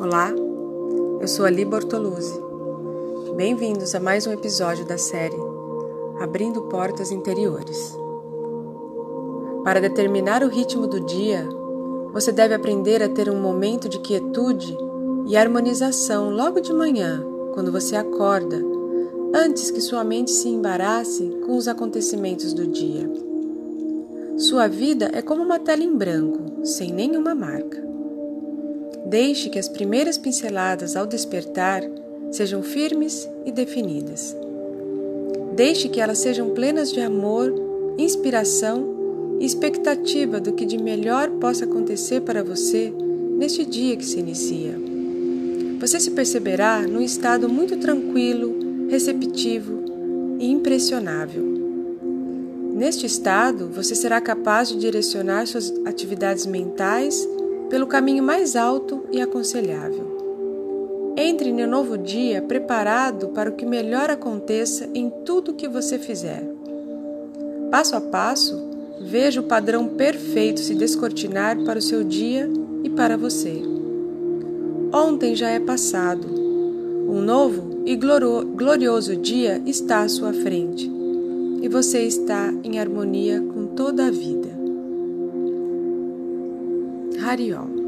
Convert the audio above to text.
Olá, eu sou Ali Bortoluzzi. Bem-vindos a mais um episódio da série Abrindo Portas Interiores. Para determinar o ritmo do dia, você deve aprender a ter um momento de quietude e harmonização logo de manhã, quando você acorda, antes que sua mente se embarace com os acontecimentos do dia. Sua vida é como uma tela em branco, sem nenhuma marca. Deixe que as primeiras pinceladas ao despertar sejam firmes e definidas. Deixe que elas sejam plenas de amor, inspiração e expectativa do que de melhor possa acontecer para você neste dia que se inicia. Você se perceberá num estado muito tranquilo, receptivo e impressionável. Neste estado, você será capaz de direcionar suas atividades mentais pelo caminho mais alto e aconselhável. Entre no novo dia preparado para o que melhor aconteça em tudo o que você fizer. Passo a passo, veja o padrão perfeito se descortinar para o seu dia e para você. Ontem já é passado. Um novo e glorioso dia está à sua frente e você está em harmonia com toda a vida. Hariom.